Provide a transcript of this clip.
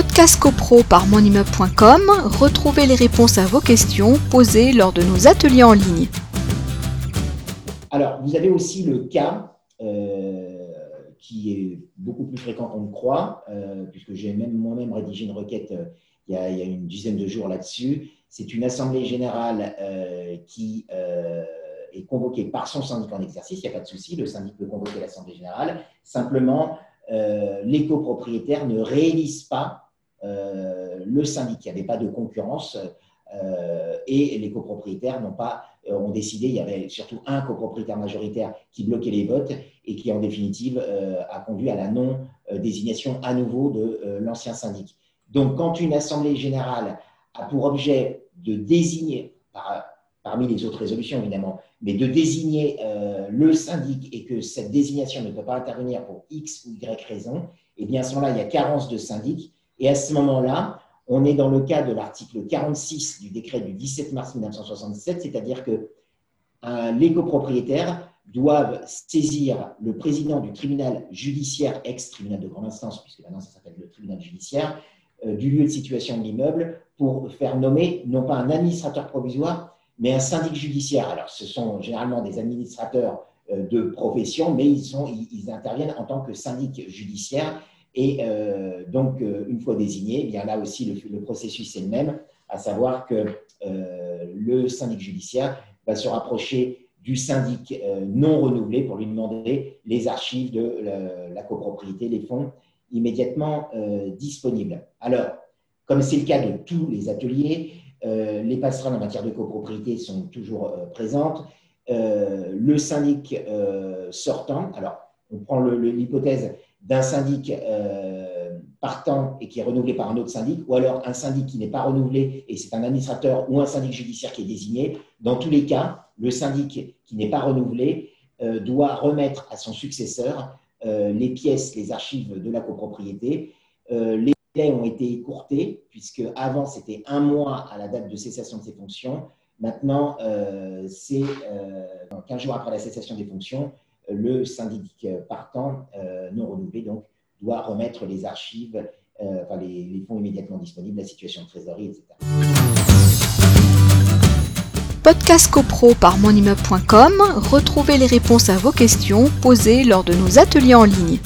Podcast CoPro par monimmeuble.com, retrouvez les réponses à vos questions posées lors de nos ateliers en ligne. Alors, vous avez aussi le cas euh, qui est beaucoup plus fréquent qu'on ne croit, euh, puisque j'ai même moi-même rédigé une requête euh, il, y a, a, une dizaine de jours là-dessus. C'est une assemblée générale qui est convoquée par son syndic en exercice, il n'y a pas de souci, le syndic peut convoquer l'assemblée générale. Simplement, les copropriétaires ne réélisent pas le syndic. Il n'y avait pas de concurrence et les copropriétaires n'ont pas euh, ont décidé, il y avait surtout un copropriétaire majoritaire qui bloquait les votes et qui, en définitive, euh, a conduit à la non-désignation à nouveau de euh, l'ancien syndic. Donc, quand une assemblée générale a pour objet de désigner, parmi les autres résolutions évidemment, mais de désigner le syndic et que cette désignation ne peut pas intervenir pour X ou Y raison, eh bien à ce moment-là, il y a carence de syndic. Et à ce moment-là, on est dans le cas de l'article 46 du décret du 17 mars 1967, c'est-à-dire que euh, les copropriétaires doivent saisir le président du tribunal judiciaire, ex-tribunal de grande instance, puisque maintenant ça s'appelle le tribunal judiciaire, euh, du lieu de situation de l'immeuble pour faire nommer non pas un administrateur provisoire, mais un syndic judiciaire. Alors, ce sont généralement des administrateurs euh, de profession, mais ils, ils interviennent en tant que syndic judiciaire et euh, donc, euh, une fois désigné, eh bien là aussi, le, processus est le même, à savoir que euh, le syndic judiciaire va se rapprocher du syndic non renouvelé pour lui demander les archives de la, copropriété, les fonds immédiatement disponibles. Alors, comme c'est le cas de tous les ateliers, les passerelles en matière de copropriété sont toujours présentes. le syndic sortant, alors on prend l'hypothèse d'un syndic euh, partant et qui est renouvelé par un autre syndic, ou alors un syndic qui n'est pas renouvelé et c'est un administrateur ou un syndic judiciaire qui est désigné. Dans tous les cas, le syndic qui n'est pas renouvelé euh, doit remettre à son successeur euh, les pièces, les archives de la copropriété. les délais ont été écourtés, puisque avant c'était un mois à la date de cessation de ses fonctions. Maintenant, c'est 15 jours après la cessation des fonctions, le syndic partant euh, non renouvelé donc, doit remettre les archives, euh, enfin, les, les, fonds immédiatement disponibles, la situation de trésorerie, etc. Podcast CoPro par monimmeuble.com, retrouvez les réponses à vos questions posées lors de nos ateliers en ligne.